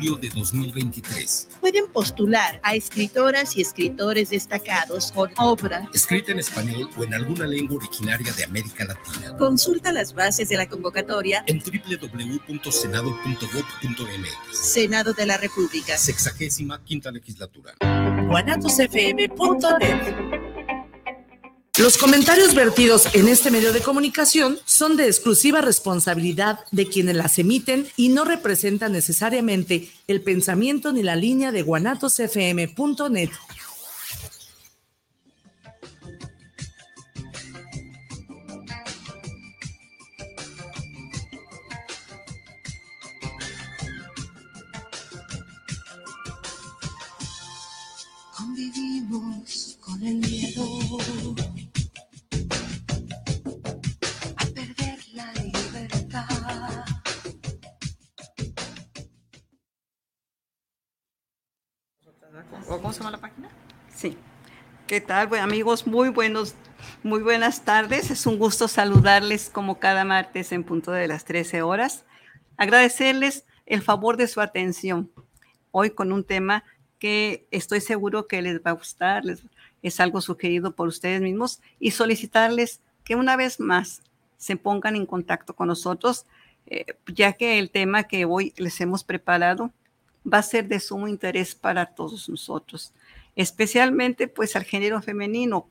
julio de 2023. Pueden postular a escritoras y escritores destacados con obra escrita en español o en alguna lengua originaria de América Latina. Consulta las bases de la convocatoria en www.senado.gov.mx. Senado de la República. Sexagésima quinta legislatura. guanatosfm.net los comentarios vertidos en este medio de comunicación son de exclusiva responsabilidad de quienes las emiten y no representan necesariamente el pensamiento ni la línea de guanatosfm.net. Convivimos con el miedo ¿Cómo se llama la página? Sí. ¿Qué tal, amigos? Muy buenos, muy buenas tardes. Es un gusto saludarles como cada martes en punto de las 13 horas. Agradecerles el favor de su atención hoy con un tema que estoy seguro que les va a gustar, es algo sugerido por ustedes mismos y solicitarles que una vez más se pongan en contacto con nosotros, eh, ya que el tema que hoy les hemos preparado va a ser de sumo interés para todos nosotros, especialmente pues al género femenino,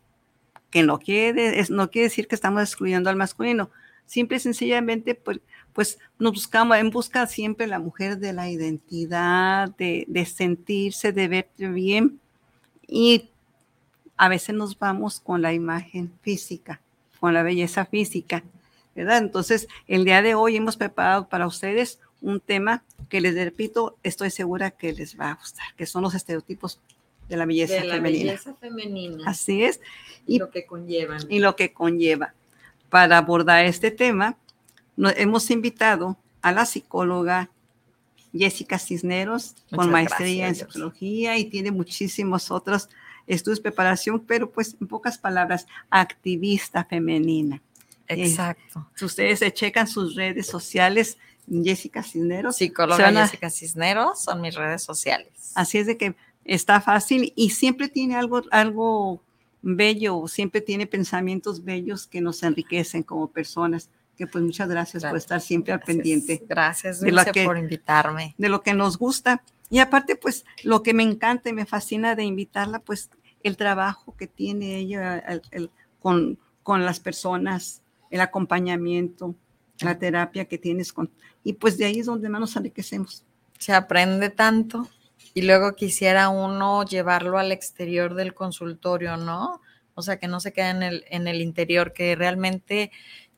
que no quiere, no quiere decir que estamos excluyendo al masculino, simple y sencillamente pues, pues nos buscamos en busca siempre la mujer de la identidad, de, de sentirse, de verte bien y a veces nos vamos con la imagen física, con la belleza física, ¿verdad? Entonces, el día de hoy hemos preparado para ustedes un tema que les repito, estoy segura que les va a gustar, que son los estereotipos de la belleza de la femenina. belleza femenina. Así es. Y, lo que conllevan. Y lo que conlleva. Para abordar este tema, nos hemos invitado a la psicóloga Jessica Cisneros, con maestría en psicología y tiene muchísimos otros estudios de preparación, pero pues en pocas palabras, activista femenina. Exacto. si ustedes se checan sus redes sociales, Jessica Cisneros. Psicóloga Jessica Cisneros son mis redes sociales. Así es de que está fácil y siempre tiene algo, algo bello, siempre tiene pensamientos bellos que nos enriquecen como personas. Que pues muchas gracias, por estar siempre al pendiente. Gracias, de lo que, por invitarme. De lo que nos gusta. Y aparte, pues lo que me encanta y me fascina de invitarla, pues el trabajo que tiene ella con, con las personas, el acompañamiento, la terapia que tienes con... Y pues de ahí es donde más nos enriquecemos. Se aprende tanto y luego quisiera uno llevarlo al exterior del consultorio, ¿no? O sea, que no se quede en el, en el interior, que realmente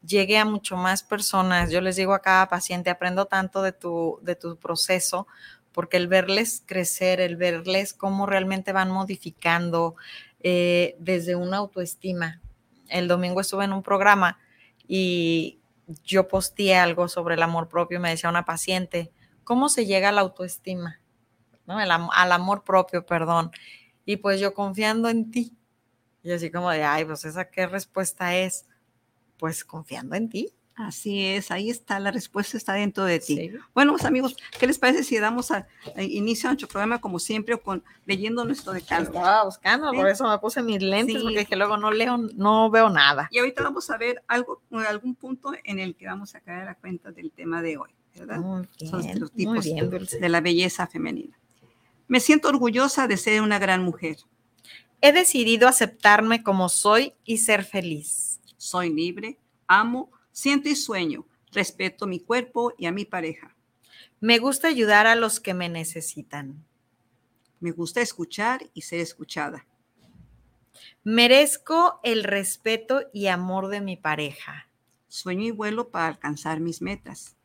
llegue a mucho más personas. Yo les digo a cada paciente, aprendo tanto de tu, de tu proceso, porque el verles crecer, el verles cómo realmente van modificando eh, desde una autoestima. El domingo estuve en un programa y yo posteé algo sobre el amor propio, me decía una paciente, ¿cómo se llega a la autoestima? ¿No? al amor propio, perdón. Y pues yo confiando en ti. Y así como de, ay, pues esa qué respuesta es, pues confiando en ti. Así es, ahí está, la respuesta está dentro de ti. Bueno, pues, amigos, ¿qué les parece si damos a, inicio a nuestro programa como siempre o con leyendo nuestro decálogo? Estaba buscando, por eso me puse mis lentes, porque que luego no leo, no veo nada. Y ahorita vamos a ver algo, algún punto en el que vamos a caer a cuenta del tema de hoy, ¿verdad? Muy bien, Son los tipos de la belleza femenina. Me siento orgullosa de ser una gran mujer. He decidido aceptarme como soy y ser feliz. Soy libre, amo, Siento y sueño, respeto mi cuerpo y a mi pareja. Me gusta ayudar a los que me necesitan. Me gusta escuchar y ser escuchada. Merezco el respeto y amor de mi pareja. Sueño y vuelo para alcanzar mis metas.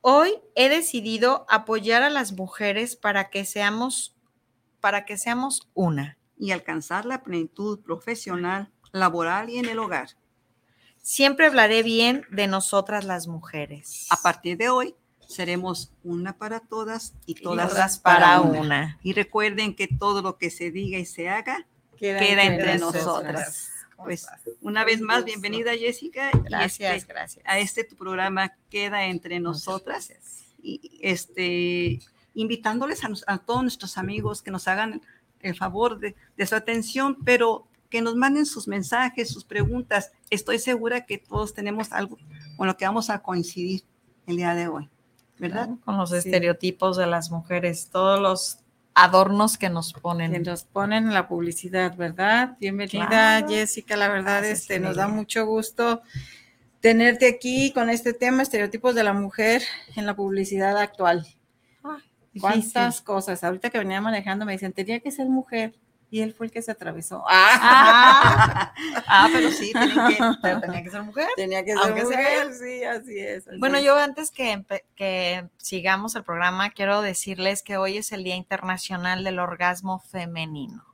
Hoy he decidido apoyar a las mujeres para que seamos para que seamos una y alcanzar la plenitud profesional, laboral y en el hogar. Siempre hablaré bien de nosotras las mujeres. A partir de hoy seremos una para todas y todas, para, una. Y recuerden que todo lo que se diga y se haga queda, entre, nosotras. Pues una vez más, bienvenida Jessica. Gracias, este, gracias. A este tu programa queda entre nosotras. Y este invitándoles a, a todos nuestros amigos que nos hagan el favor de, de su atención, pero que nos manden sus mensajes, sus preguntas. Estoy segura que todos tenemos algo con lo que vamos a coincidir el día de hoy, ¿verdad? Con los Sí. estereotipos de las mujeres, todos los adornos que nos que ponen. nos ponen en la publicidad, ¿verdad? Bienvenida, Claro. Jessica. La verdad, Gracias, este, nos da mucho gusto tenerte aquí con este tema, estereotipos de la mujer en la publicidad actual. ¿Cuántas cosas? Ahorita que venía manejando me dicen, tenía que ser mujer. Y él fue el que se atravesó. Ah, Ah, ah, pero sí, tienen que, Pero tenía que ser mujer. tenía que ser Aunque sea mujer. Sí, así es. así Bueno, es. yo antes que, que sigamos el programa, quiero decirles que hoy es el Día Internacional del Orgasmo Femenino.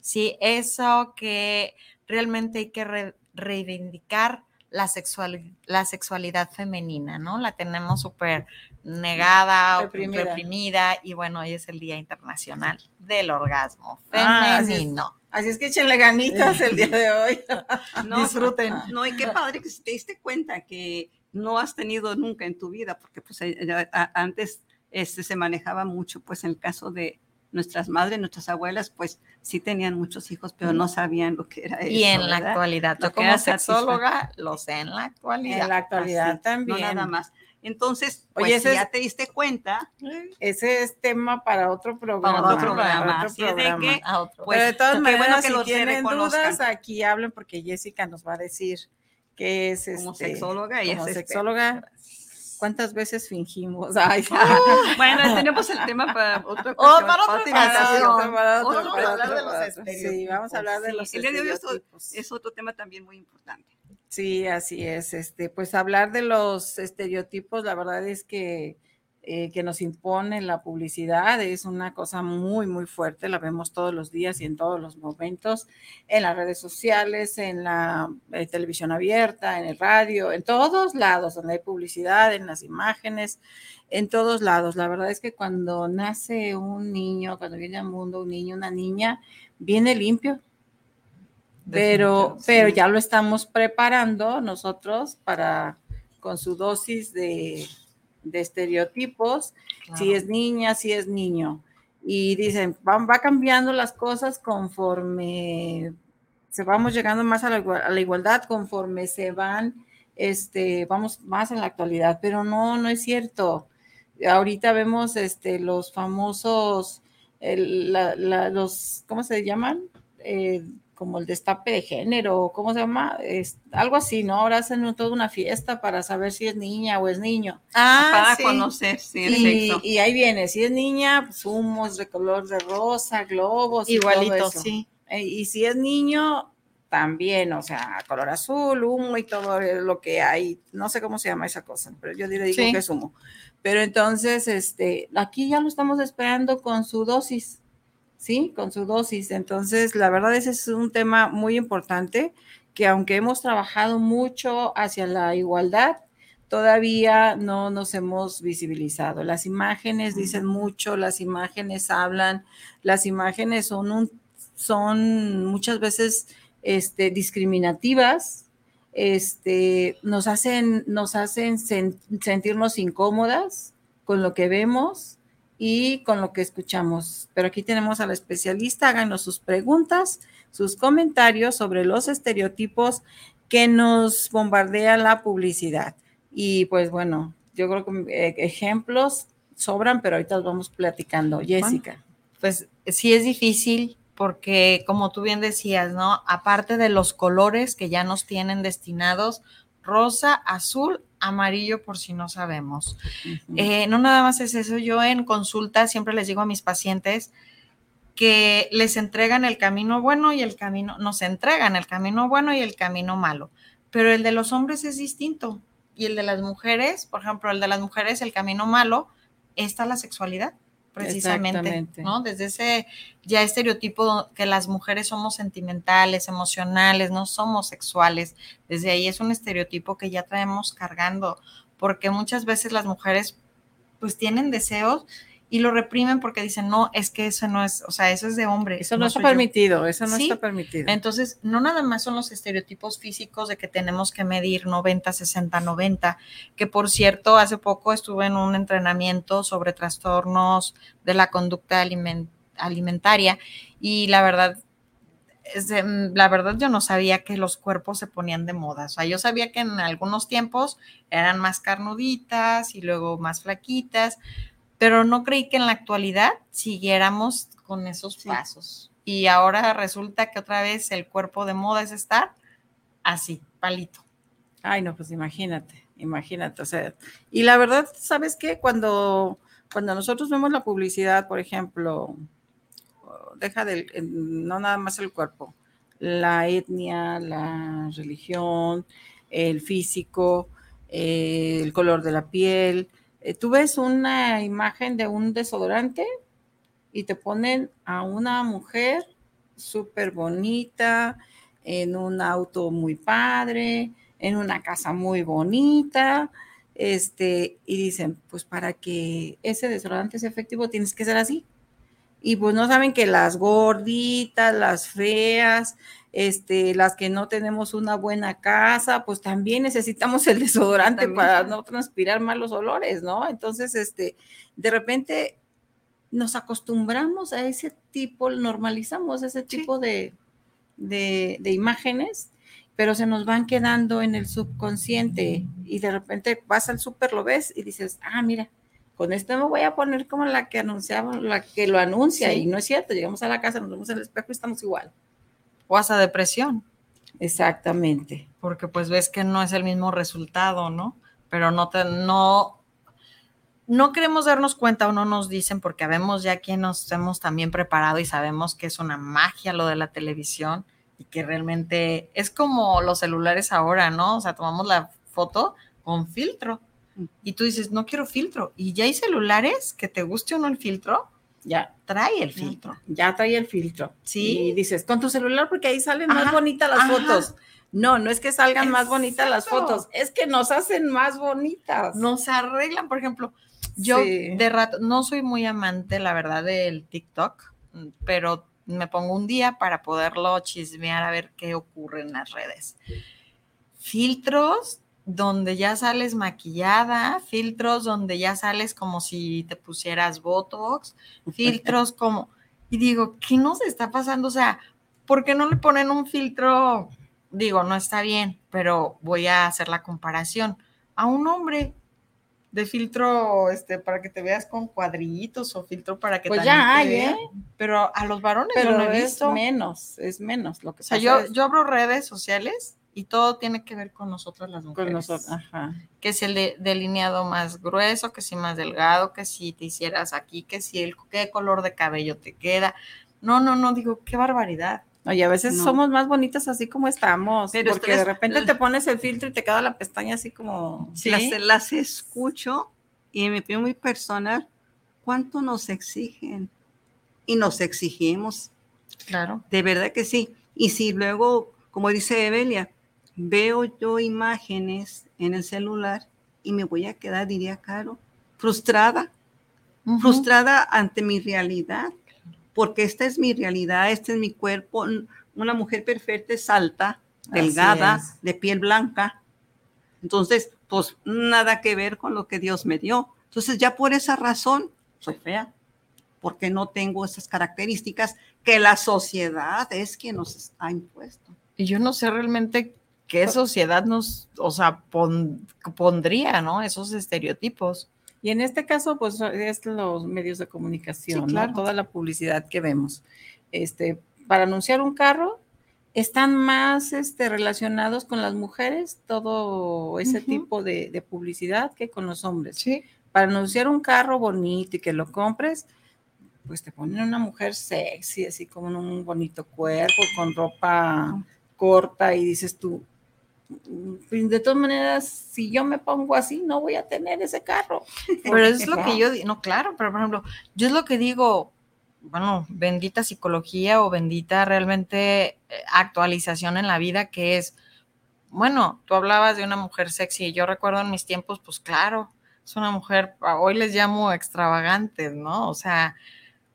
Sí, eso que realmente hay que re- reivindicar la, sexual, la sexualidad femenina, ¿no? La tenemos súper negada, o Reprimida. reprimida, y bueno, hoy es el Día Internacional del Orgasmo Ah, así es. Femenino. Así es que échenle ganitas el día de hoy. no, Disfruten. No, y qué padre que te diste cuenta que no has tenido nunca en tu vida, porque pues eh, antes este, se manejaba mucho, pues en el caso de nuestras madres, nuestras abuelas, pues sí tenían muchos hijos, pero no sabían lo que era eso. Y en la actualidad, yo como sexóloga lo sé en la actualidad. En la actualidad Así, también. No nada más. Entonces, pues Oye, si ya es- te diste cuenta, Ese es tema para otro programa. otro programa, para otro así es de programa. que- otro. Pues, Pero de todas qué maneras, bueno que si los tienen dudas, aquí hablen porque Jessica nos va a decir que es como este, sexóloga y como es este, sexóloga. ¿Cuántas veces fingimos? Ay, Bueno, tenemos el tema para otra Oh, para otra otro, Otro para. Sí, vamos a hablar de Sí, los el día de hoy. Es otro tema también muy importante. Sí, así es. Este, pues hablar de los estereotipos, la verdad es que eh, que nos impone la publicidad es una cosa muy, muy fuerte. La vemos todos los días y en todos los momentos, en las redes sociales, en la eh, televisión abierta, en el radio, en todos lados donde hay publicidad, en las imágenes, en todos lados. La verdad es que cuando nace un niño, cuando viene al mundo un niño, una niña, viene limpio, pero, pero ya lo estamos preparando nosotros para con su dosis de, de estereotipos, si es niña, si es niño. Y dicen, va, va cambiando las cosas conforme se vamos llegando más a la, a la igualdad, conforme se van, este, vamos más en la actualidad, pero no, no es cierto. Ahorita vemos este, los famosos, el- la- la- los, ¿cómo se llaman? Eh, como el destape de género, ¿cómo se llama? Es, algo así, ¿no? Ahora hacen toda una fiesta para saber si es niña o es niño. Ah, para sí. conocer sí, el Y, sexo. y ahí viene, si es niña, pues humos de color de rosa, globos. y todo Igualito, eso. sí. Eh, Y si es niño, también, o sea, color azul, humo y todo lo que hay. No sé cómo se llama esa cosa, pero yo le digo Sí. que es humo. Pero entonces, este, aquí ya lo estamos esperando con su dosis, ¿sí? Con su dosis. Entonces, la verdad, ese es un tema muy importante que aunque hemos trabajado mucho hacia la igualdad, todavía no nos hemos visibilizado. Las imágenes dicen mucho, las imágenes hablan, las imágenes son un, son muchas veces este, discriminativas, este, nos hacen, nos hacen sen- sentirnos incómodas con lo que vemos y con lo que escuchamos. Pero aquí tenemos a la especialista, háganos sus preguntas, sus comentarios sobre los estereotipos que nos bombardea la publicidad. Y pues bueno, yo creo que eh, ejemplos sobran, pero ahorita los vamos platicando. Jessica. Pues sí es difícil porque, como tú bien decías, ¿no? Aparte de los colores que ya nos tienen destinados, rosa, azul, amarillo, por si no sabemos. Eh, no nada más es eso, yo en consulta siempre les digo a mis pacientes que les entregan el camino bueno y el camino, nos entregan el camino bueno y el camino malo, pero el de los hombres es distinto y el de las mujeres, por ejemplo, el de las mujeres, el camino malo, está la sexualidad, precisamente. ¿no? Desde ese ya estereotipo que las mujeres somos sentimentales, emocionales, no somos sexuales, desde ahí es un estereotipo que ya traemos cargando, porque muchas veces las mujeres pues tienen deseos y lo reprimen porque dicen, no, es que eso no es, o sea, eso es de hombre. Eso no, está soy yo". permitido, eso no Sí. está permitido. Entonces, no nada más son los estereotipos físicos de que tenemos que medir 90, 60, 90, que por cierto, hace poco estuve en un entrenamiento sobre trastornos de la conducta alimen- alimentaria y la verdad, mm, la verdad yo no sabía que los cuerpos se ponían de moda. O sea, yo sabía que en algunos tiempos eran más carnuditas y luego más flaquitas, pero no creí que en la actualidad siguiéramos con esos Sí. pasos. Y ahora resulta que otra vez el cuerpo de moda es estar así, palito. Ay, no, pues imagínate, imagínate, o sea, y la verdad, ¿sabes qué? Cuando, cuando nosotros vemos la publicidad, por ejemplo, deja del, no nada más el cuerpo, la etnia, la religión, el físico, eh, el color de la piel, tú ves una imagen de un desodorante y te ponen a una mujer súper bonita, en un auto muy padre, en una casa muy bonita, este, y dicen, pues para que ese desodorante sea efectivo tienes que ser así. Y pues no saben que las gorditas, las feas, este, las que no tenemos una buena casa, pues también necesitamos el desodorante También. para no transpirar malos olores, ¿no? Entonces, este, de repente nos acostumbramos a ese tipo, normalizamos ese tipo de, de, de imágenes, pero se nos van quedando en el subconsciente y de repente vas al súper, lo ves y dices, ah, mira, con esto me voy a poner como la que anunciaba, la que lo anuncia Sí. y no es cierto, llegamos a la casa, nos vemos en el espejo y estamos igual. O hasta depresión, Exactamente. porque pues ves que no es el mismo resultado, ¿no? Pero no te, no, no queremos darnos cuenta o no nos dicen porque vemos ya que nos hemos también preparado y sabemos que es una magia lo de la televisión y que realmente es como los celulares ahora, ¿no? O sea, tomamos la foto con filtro y tú dices, no quiero filtro. Y ya hay celulares que te guste o no el filtro, Ya, trae el filtro. ya trae el filtro. Sí. Y dices, con tu celular porque ahí salen más bonitas las ajá. fotos. No, no es que salgan más bonitas las fotos, es que nos hacen más bonitas. Nos arreglan, por ejemplo, yo Sí. de rato, no soy muy amante, la verdad, del TikTok, pero me pongo un día para poderlo chismear a ver qué ocurre en las redes. Filtros donde ya sales maquillada, filtros donde ya sales como si te pusieras Botox, filtros como... Y digo, ¿qué nos está pasando? O sea, ¿por qué no le ponen un filtro? Digo, no está bien, pero voy a hacer la comparación. A un hombre de filtro, este, para que te veas con cuadrillitos o filtro para que Pues ya hay. ¿eh? Pero a los varones yo Pero no he es menos, es menos lo que O sea, yo, es yo abro redes sociales y todo tiene que ver con nosotros las mujeres. con nosotros. Ajá. Que si el de- delineado más grueso, que si más delgado, que si te hicieras aquí, que si el qué color de cabello te queda. No, no, no, digo, qué barbaridad. Oye, a veces No. somos más bonitas así como estamos, Pero porque ustedes- de repente te pones el filtro y te queda la pestaña así como... Sí. Las, las escucho y en mi opinión muy personal, ¿cuánto nos exigen? Y nos exigimos, Claro. de verdad que sí. Y si luego, como dice Evelia, veo yo imágenes en el celular y me voy a quedar, diría Caro, frustrada, frustrada ante mi realidad, porque esta es mi realidad, este es mi cuerpo. Una mujer perfecta es alta, delgada, es. de piel blanca. Entonces, pues nada que ver con lo que Dios me dio. Entonces, ya por esa razón, soy fea, porque no tengo esas características que la sociedad es quien nos ha impuesto. Y yo no sé realmente qué sociedad nos, o sea, pon- pondría, ¿no? Esos estereotipos. Y en este caso, pues es los medios de comunicación, Sí, ¿no? claro. toda la publicidad que vemos. Este, para anunciar un carro, están más este, relacionados con las mujeres, todo ese Ujú. tipo de, de publicidad que con los hombres. Sí. Para anunciar un carro bonito y que lo compres, pues te ponen una mujer sexy, así como en un bonito cuerpo, con ropa corta y dices tú, "Mm, de todas maneras, si yo me pongo así, no voy a tener ese carro. Pero es lo que yo digo, no, claro, pero por ejemplo, yo es lo que digo, bueno, bendita psicología o bendita realmente eh, actualización en la vida que es, bueno, tú hablabas de una mujer sexy, y yo recuerdo en mis tiempos, pues claro, es una mujer, hoy les llamo extravagantes, ¿no? O sea,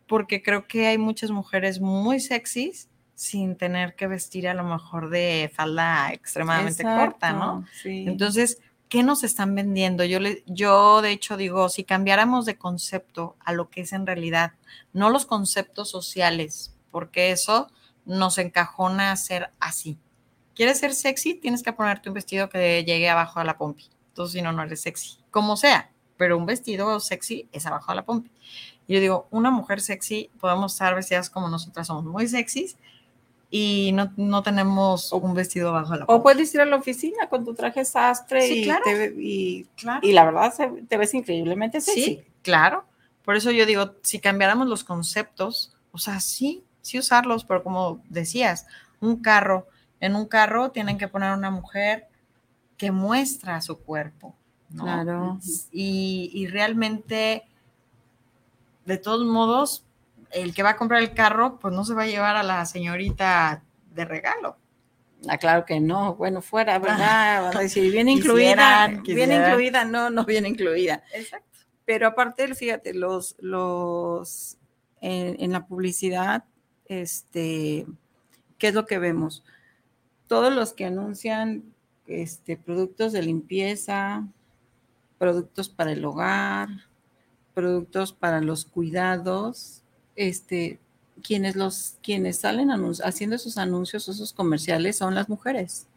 porque creo que hay muchas mujeres muy sexys sin tener que vestir a lo mejor de falda extremadamente corta, ¿no? Sí. Entonces, ¿qué nos están vendiendo? Yo, le, yo, de hecho, digo, si cambiáramos de concepto a lo que es en realidad, no los conceptos sociales, porque eso nos encajona a ser así. ¿Quieres ser sexy? Tienes que ponerte un vestido que llegue abajo a la pompi. Entonces, si no, no eres sexy. Como sea, pero un vestido sexy es abajo a la pompi. Yo digo, una mujer sexy, podemos estar vestidas como nosotras somos, muy sexys, y no, no tenemos un vestido abajo a la O puedes ir a la oficina con tu traje sastre Sí, y, claro. te y, Claro. y la verdad te ves increíblemente sexy. Sí, claro. Por eso yo digo, si cambiáramos los conceptos, o sea, sí, sí usarlos, pero como decías, un carro, en un carro tienen que poner una mujer que muestra su cuerpo, ¿no? Claro. Y, y realmente, de todos modos, el que va a comprar el carro, pues no se va a llevar a la señorita de regalo. Ah, claro que no. Bueno, fuera, ¿verdad? Van a decir, viene incluida. Quisieran, quisieran. incluida, no, no viene incluida. Exacto. Pero aparte, fíjate, los, los en, en la publicidad, este, ¿qué es lo que vemos? Todos los que anuncian este, productos de limpieza, productos para el hogar, productos para los cuidados, este, quienes los, quienes salen haciendo esos anuncios, esos comerciales, son las mujeres.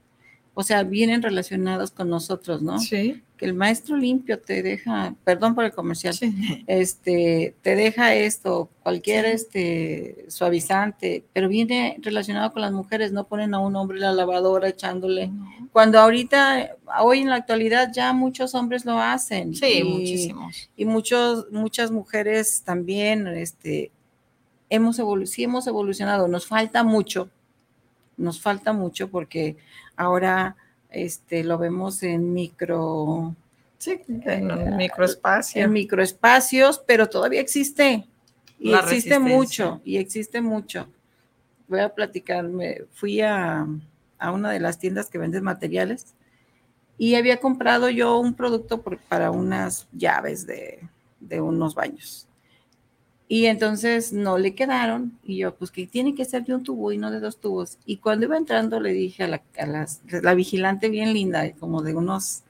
O sea, vienen relacionados con nosotros, ¿no? Sí. que el maestro limpio te deja, perdón por el comercial, sí. este, te deja esto, cualquier Sí. este suavizante, pero viene relacionado con las mujeres, no ponen a un hombre en la lavadora echándole. Cuando ahorita, hoy en la actualidad, ya muchos hombres lo hacen. Sí, y, muchísimos. Y muchos, muchas mujeres también, este, hemos evolu sí hemos evolucionado, nos falta mucho, nos falta mucho porque ahora este, lo vemos en micro, Sí, en un microespacio. en microespacios, pero todavía existe. Y La existe mucho, y existe mucho. Voy a platicar, me fui a, a una de las tiendas que venden materiales y había comprado yo un producto por- para unas llaves de, de unos baños. Y entonces no le quedaron y yo, pues que tiene que ser de un tubo y no de dos tubos. Y cuando iba entrando le dije a la, a las- la vigilante bien linda, como de unos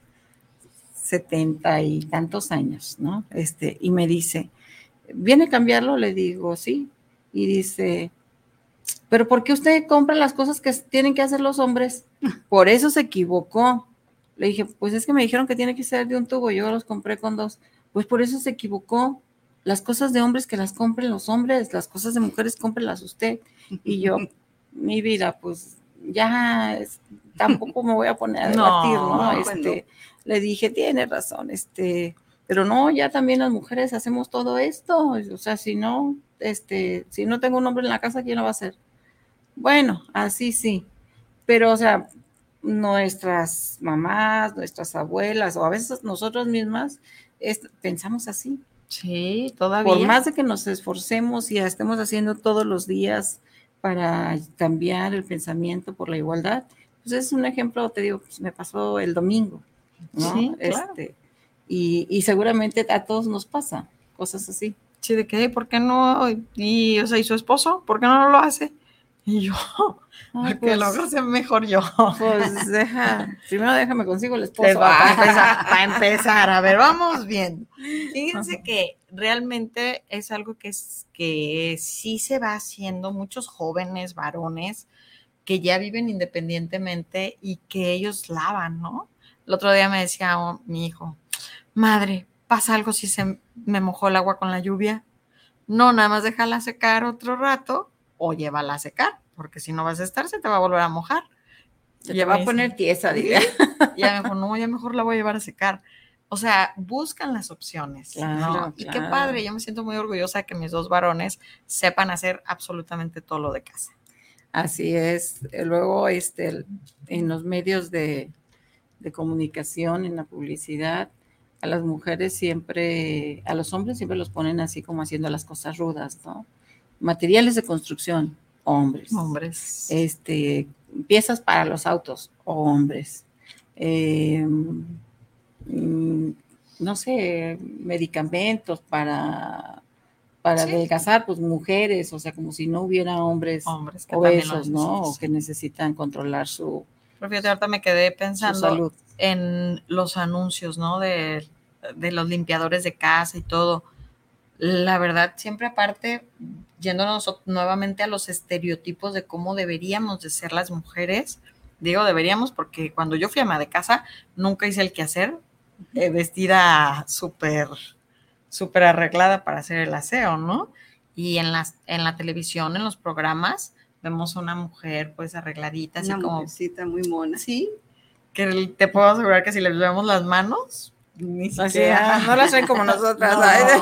setenta y tantos años, ¿no? Este, y me dice, ¿viene a cambiarlo? Le digo, sí. Y dice, ¿pero por qué usted compra las cosas que tienen que hacer los hombres? Por eso se equivocó. Le dije, pues es que me dijeron que tiene que ser de un tubo, yo los compré con dos. Pues por eso se equivocó. Las cosas de hombres que las compren los hombres, las cosas de mujeres cómprelas usted. Y yo, mi vida, pues ya es- tampoco me voy a poner a debatir, ¿no? pues Este, Le dije, tiene razón, este, pero no, ya también las mujeres hacemos todo esto. O sea, si no, este, si no tengo un hombre en la casa, ¿quién lo va a hacer? Bueno, así sí. Pero, o sea, nuestras mamás, nuestras abuelas, o a veces nosotras mismas, es- pensamos así. Sí, todavía. Por más de que nos esforcemos y estemos haciendo todos los días para cambiar el pensamiento por la igualdad, pues es un ejemplo, te digo, pues me pasó el domingo, ¿no? Sí, claro. Este, y, y seguramente a todos nos pasa cosas así. Sí, de que, ¿por qué no? Y, o sea, ¿y su esposo? ¿Por qué no lo hace? Y yo, Ay, que lo pues, hace mejor yo. pues deja, primero déjame consigo el esposo. Va, para, empezar, para empezar, a ver, vamos bien. Fíjense que realmente es algo que, es, que sí se va haciendo muchos jóvenes varones que ya viven independientemente y que ellos lavan, ¿no? El otro día me decía oh, mi hijo, madre, ¿pasa algo si se me mojó el agua con la lluvia? No, nada más déjala secar otro rato o llévala a secar, porque si no vas a estar, se te va a volver a mojar. Se te va a poner tiesa, diga. y ya me dijo, no, ya mejor la voy a llevar a secar. O sea, buscan las opciones. ¿no? Claro, Y qué padre, yo me siento muy orgullosa de que mis dos varones sepan hacer absolutamente todo lo de casa. Así es. Eh, Luego, este, en los medios de, de comunicación, en la publicidad, a las mujeres siempre, a los hombres siempre los ponen así como haciendo las cosas rudas, ¿no? Materiales de construcción, hombres. Hombres. Este, piezas para los autos, hombres. Eh, mm, no sé, medicamentos para, para adelgazar, pues mujeres, o sea, como si no hubiera hombres, Hombres que obesos, ¿no? O que necesitan controlar su, fíjate, ahorita me quedé pensando en los anuncios, ¿no? De, de los limpiadores de casa y todo. La verdad, siempre aparte, yéndonos nuevamente a los estereotipos de cómo deberíamos de ser las mujeres, digo deberíamos porque cuando yo fui ama de casa, nunca hice el quehacer, eh, vestida súper, súper arreglada para hacer el aseo, ¿no? Y en, las, en la televisión, en los programas, vemos a una mujer pues arregladita, así Una como muy mona. Sí, que te puedo asegurar que si les vemos las manos, ni siquiera, no las traen como nosotras. No, ¿sabes?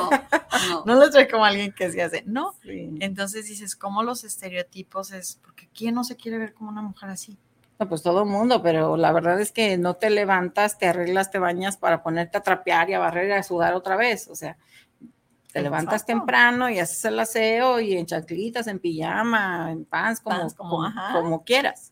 no. no les ve como alguien que se hace, no. Sí. Entonces dices, ¿cómo los estereotipos es? Porque ¿quién no se quiere ver como una mujer así? No, pues todo el mundo, pero la verdad es que no te levantas, te arreglas, te bañas para ponerte a trapear y a barrer y a sudar otra vez. O sea, te levantas Exacto. temprano y haces el aseo y en chanclitas, en pijama, en pants, como, Pants, como, como, como quieras.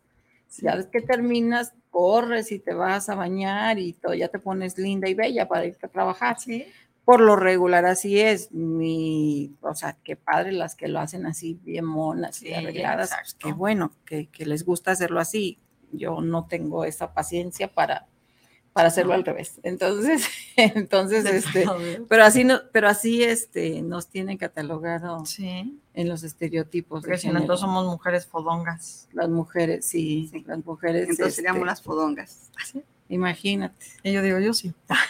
Ya ves que terminas, corres y te vas a bañar y todo, ya te pones linda y bella para irte a trabajar. Sí. Por lo regular así es. Mi, o sea, qué padre las que lo hacen así bien monas y Sí, arregladas. pues, qué bueno que, que les gusta hacerlo así. Yo no tengo esa paciencia para, para hacerlo al revés. Entonces, entonces, este, pero así no, pero así este nos tienen catalogado Sí, en los estereotipos. porque si no, género. entonces somos mujeres fodongas. las mujeres, sí, Sí. las mujeres. Entonces seríamos este, las fodongas. Imagínate. Y yo digo, yo sí.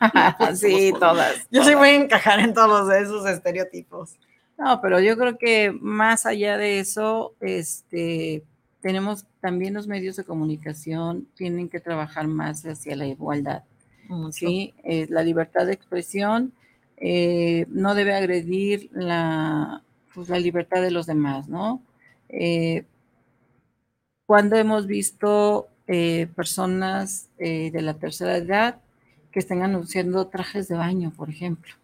sí, todas. Yo sí voy a encajar en todos esos estereotipos. No, pero yo creo que más allá de eso, este, tenemos también los medios de comunicación tienen que trabajar más hacia la igualdad, Mucho. ¿sí? Eh, la libertad de expresión eh, no debe agredir la, pues, la libertad de los demás, ¿no? Eh, cuando hemos visto eh, personas de la tercera edad que estén anunciando trajes de baño, por ejemplo.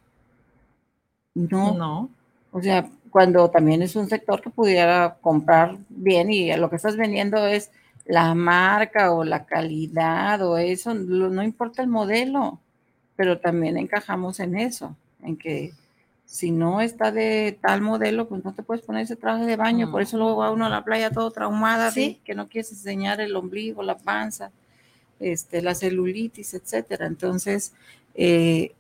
No, No. o sea, cuando también es un sector que pudiera comprar bien y lo que estás vendiendo es la marca o la calidad o eso, no importa el modelo, pero también encajamos en eso, en que si no está de tal modelo, pues no te puedes poner ese traje de baño, por eso luego va uno a la playa todo traumada, Sí. que no quieres enseñar el ombligo, la panza, este, la celulitis, etcétera. Entonces, eh,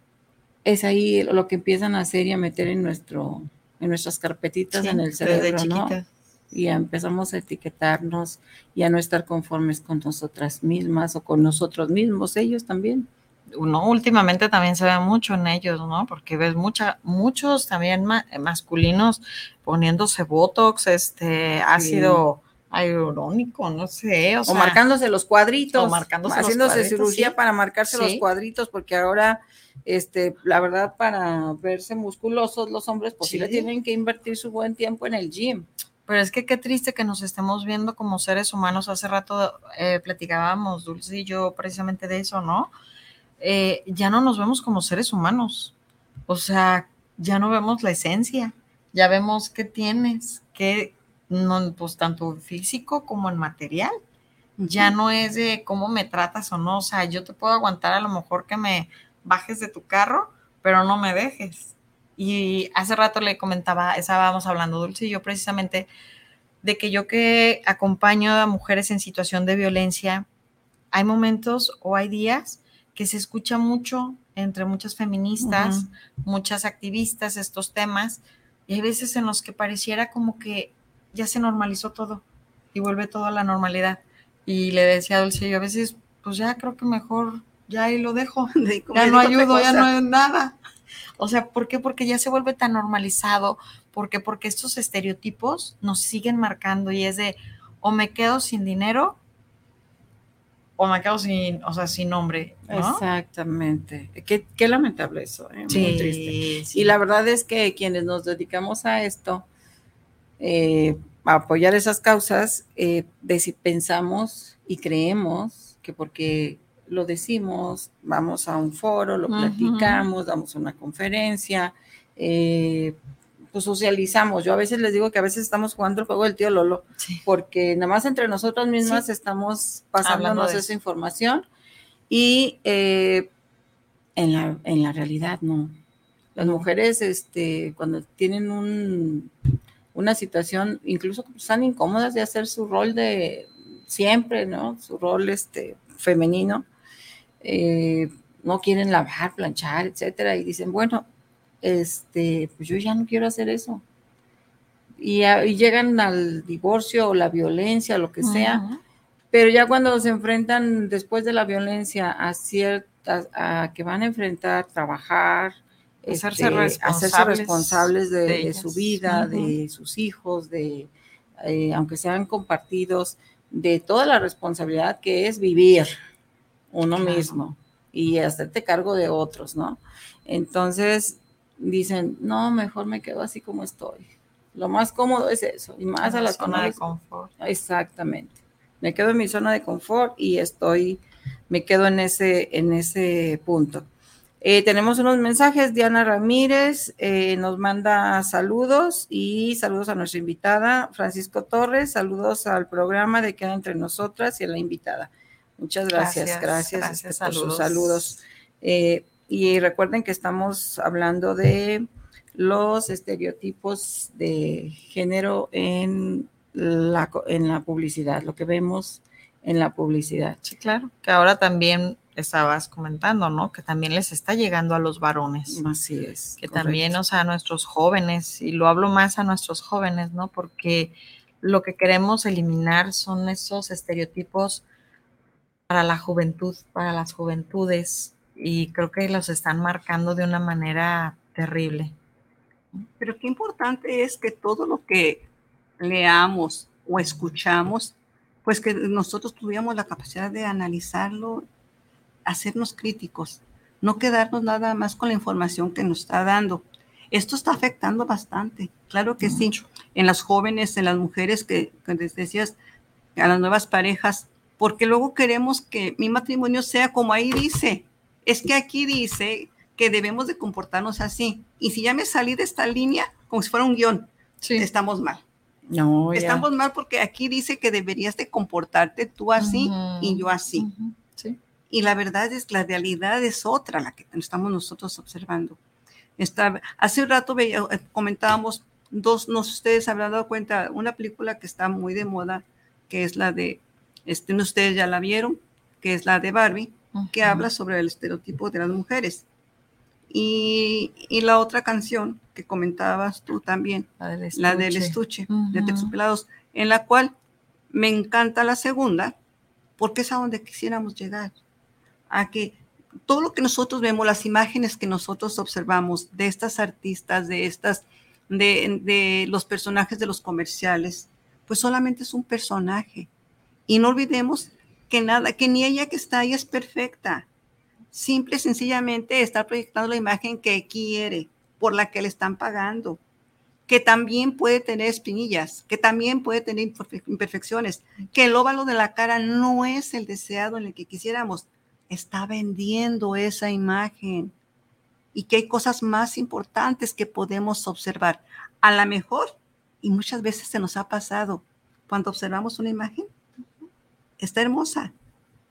es ahí lo que empiezan a hacer y a meter en nuestro en nuestras carpetitas Sí, en el cerebro, ¿no? Y empezamos a etiquetarnos y a no estar conformes con nosotras mismas o con nosotros mismos, ellos también. uno últimamente también se ve mucho en ellos, ¿no? Porque ves mucha, muchos también ma- masculinos poniéndose botox, este ácido hialurónico, no sé, o, O, sea, marcándose los cuadritos, o marcándose los haciéndose cuadritos, cirugía sí. para marcarse los cuadritos, porque ahora, este, la verdad, para verse musculosos los hombres, pues sí, le tienen que invertir su buen tiempo en el gym. Pero es que qué triste que nos estemos viendo como seres humanos. Hace rato eh, platicábamos, Dulce y yo, precisamente de eso, ¿no? Eh, ya no nos vemos como seres humanos. O sea, ya no vemos la esencia. Ya vemos qué tienes, qué, no, pues tanto físico como en material. Ya no es de cómo me tratas o no. O sea, yo te puedo aguantar a lo mejor que me bajes de tu carro, pero no me dejes. Y hace rato le comentaba, estábamos hablando Dulce y yo precisamente de que yo que acompaño a mujeres en situación de violencia, hay momentos o hay días que se escucha mucho entre muchas feministas, Ujú. muchas activistas estos temas, y hay veces en los que pareciera como que ya se normalizó todo y vuelve todo a la normalidad. Y le decía a Dulce, yo a veces, pues ya creo que mejor ya ahí lo dejo De ya no ayudo, ya no hay nada. O sea, ¿por qué? Porque ya se vuelve tan normalizado, porque porque estos estereotipos nos siguen marcando y es de o me quedo sin dinero o me quedo sin, o sea, sin nombre, ¿no? Exactamente. Qué, qué lamentable eso, ¿eh? muy triste. sí. Y la verdad es que quienes nos dedicamos a esto, eh, apoyar esas causas, eh, de si pensamos y creemos que porque lo decimos, vamos a un foro, lo platicamos, damos una conferencia, eh, pues socializamos. Yo a veces les digo que a veces estamos jugando el juego del tío Lolo, Sí. porque nada más entre nosotras mismas estamos pasándonos esa información y eh, En la, en la realidad, no. Las mujeres, este, cuando tienen un, una situación, incluso están incómodas de hacer su rol de siempre, ¿no? Su rol este, femenino, eh, no quieren lavar, planchar, etcétera, y dicen, bueno, este, pues yo ya no quiero hacer eso. Y, llegan al divorcio o la violencia, lo que sea, pero ya cuando se enfrentan después de la violencia a ciertas, a que van a enfrentar trabajar, hacerse, este, responsables, de, su vida, de sus hijos, de eh, aunque sean compartidos, de toda la responsabilidad que es vivir uno mismo y hacerte cargo de otros, ¿no? Entonces dicen, no, mejor me quedo así como estoy. Lo más cómodo es eso, y más a la zona de confort. Exactamente. Me quedo en mi zona de confort y estoy, me quedo en ese, en ese punto. Eh, tenemos unos mensajes. Diana Ramírez eh, nos manda saludos y saludos a nuestra invitada, Francisco Torres. Saludos al programa de Queda entre nosotras y a la invitada. Muchas gracias, gracias, este, por sus saludos. Eh, y recuerden que estamos hablando de los estereotipos de género en la, en la publicidad, lo que vemos en la publicidad. Sí, claro, que ahora también estabas comentando, ¿no? Que también les está llegando a los varones. Así es. Que también, o sea, a nuestros jóvenes, y lo hablo más a nuestros jóvenes, ¿no? Porque lo que queremos eliminar son esos estereotipos para la juventud, para las juventudes, y creo que los están marcando de una manera terrible. Pero qué importante es que todo lo que leamos o escuchamos, pues que nosotros tuviéramos la capacidad de analizarlo hacernos críticos, no quedarnos nada más con la información que nos está dando. Esto está afectando bastante, claro que sí, en las jóvenes, en las mujeres que, que decías, a las nuevas parejas, porque luego queremos que mi matrimonio sea como ahí dice. Es que aquí dice que debemos de comportarnos así. Y si ya me salí de esta línea, como si fuera un guion, estamos mal. No, Estamos mal porque aquí dice que deberías de comportarte tú así y yo así. Y la verdad es que la realidad es otra, la que estamos nosotros observando. hace un rato eh, comentábamos, dos, no sé si ustedes habrán dado cuenta, una película que está muy de moda, que es la de, este, ustedes ya la vieron, que es la de Barbie, que habla sobre el estereotipo de las mujeres. Y, y, la otra canción que comentabas tú también, la del estuche, de Terciopelados, en la cual me encanta la segunda, porque es a donde quisiéramos llegar a que todo lo que nosotros vemos, las imágenes que nosotros observamos de estas artistas, de estas, de, los personajes de los comerciales, pues solamente es un personaje. Y no olvidemos que nada, que ni ella que está ahí es perfecta. Simple y sencillamente está proyectando la imagen que quiere, por la que le están pagando, que también puede tener espinillas, que también puede tener imperfecciones, que el óvalo de la cara no es el deseado en el que quisiéramos, está vendiendo esa imagen y que hay cosas más importantes que podemos observar. A lo mejor, y muchas veces se nos ha pasado, cuando observamos una imagen, está hermosa,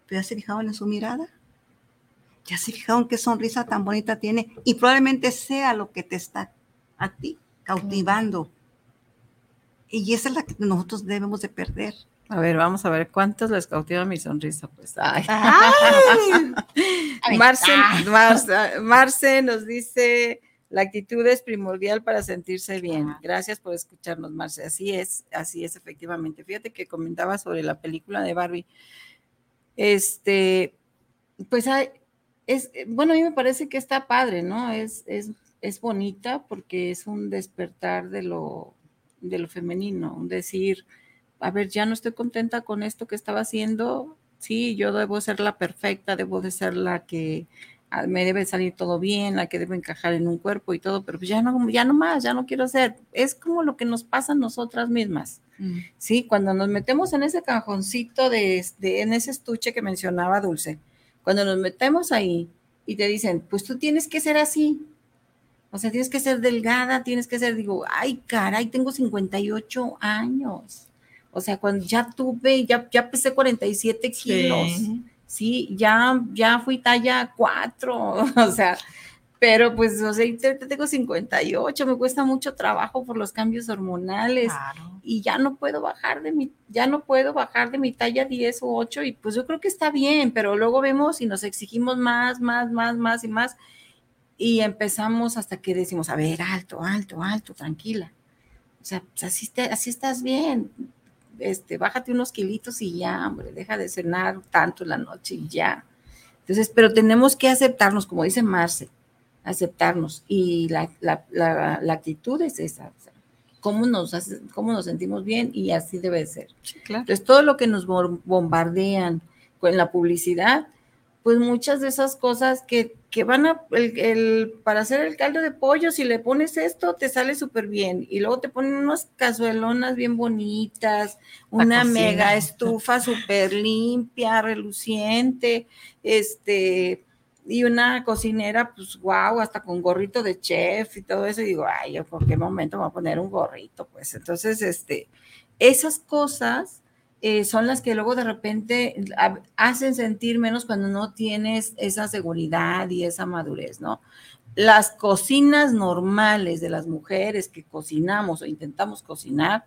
pero ya se fijaron en su mirada, ya se fijaron qué sonrisa tan bonita tiene y probablemente sea lo que te está a ti cautivando. Y esa es la que nosotros debemos de perder. A ver, vamos a ver cuántos les cautiva mi sonrisa. Pues, ay. Marce, nos dice, la actitud es primordial para sentirse bien. Gracias por escucharnos, Marce. Así es, así es, efectivamente. Fíjate que comentaba sobre la película de Barbie. Este, pues hay, es, bueno, a mí me parece que está padre, ¿no? Es, es, es bonita porque es un despertar de lo, de lo femenino, un decir, a ver, ya no estoy contenta con esto que estaba haciendo, sí, yo debo ser la perfecta, debo de ser la que ah, me debe salir todo bien, la que debe encajar en un cuerpo y todo, pero pues ya no, ya no más, ya no quiero ser. Es como lo que nos pasa a nosotras mismas. Mm. Sí, cuando nos metemos en ese cajoncito de, de, en ese estuche que mencionaba Dulce, cuando nos metemos ahí y te dicen, pues tú tienes que ser así, o sea, tienes que ser delgada, tienes que ser, digo, ay, caray, tengo 58 años. O sea, cuando ya tuve, ya, ya pesé 47 kilos. sí, ya, ya fui talla 4, o sea, pero pues, o sea, tengo 58, me cuesta mucho trabajo por los cambios hormonales y ya no puedo bajar de mi, ya no puedo bajar de mi talla 10 o 8 y pues yo creo que está bien, pero luego vemos y nos exigimos más, más, más, más y más y empezamos hasta que decimos, a ver, alto, alto, alto, tranquila. O sea, pues así, así estás bien, este, bájate unos kilitos y ya, hombre, deja de cenar tanto en la noche y ya. Entonces, pero tenemos que aceptarnos, como dice Marce, aceptarnos. Y la, actitud es esa, cómo, nos cómo nos sentimos bien y así debe ser. Entonces, todo lo que nos bombardean con la publicidad, pues muchas de esas cosas que, van a, el, para hacer el caldo de pollo, si le pones esto, te sale súper bien. Y luego te ponen unas cazuelonas bien bonitas, una mega estufa súper limpia, reluciente, este, y una cocinera, pues wow, hasta con gorrito de chef y todo eso. Y digo, ay, ¿por qué momento me voy a poner un gorrito? Pues entonces, este, esas cosas eh, son las que luego de repente hacen sentir menos cuando no tienes esa seguridad y esa madurez, ¿no? Las cocinas normales de las mujeres que cocinamos o intentamos cocinar,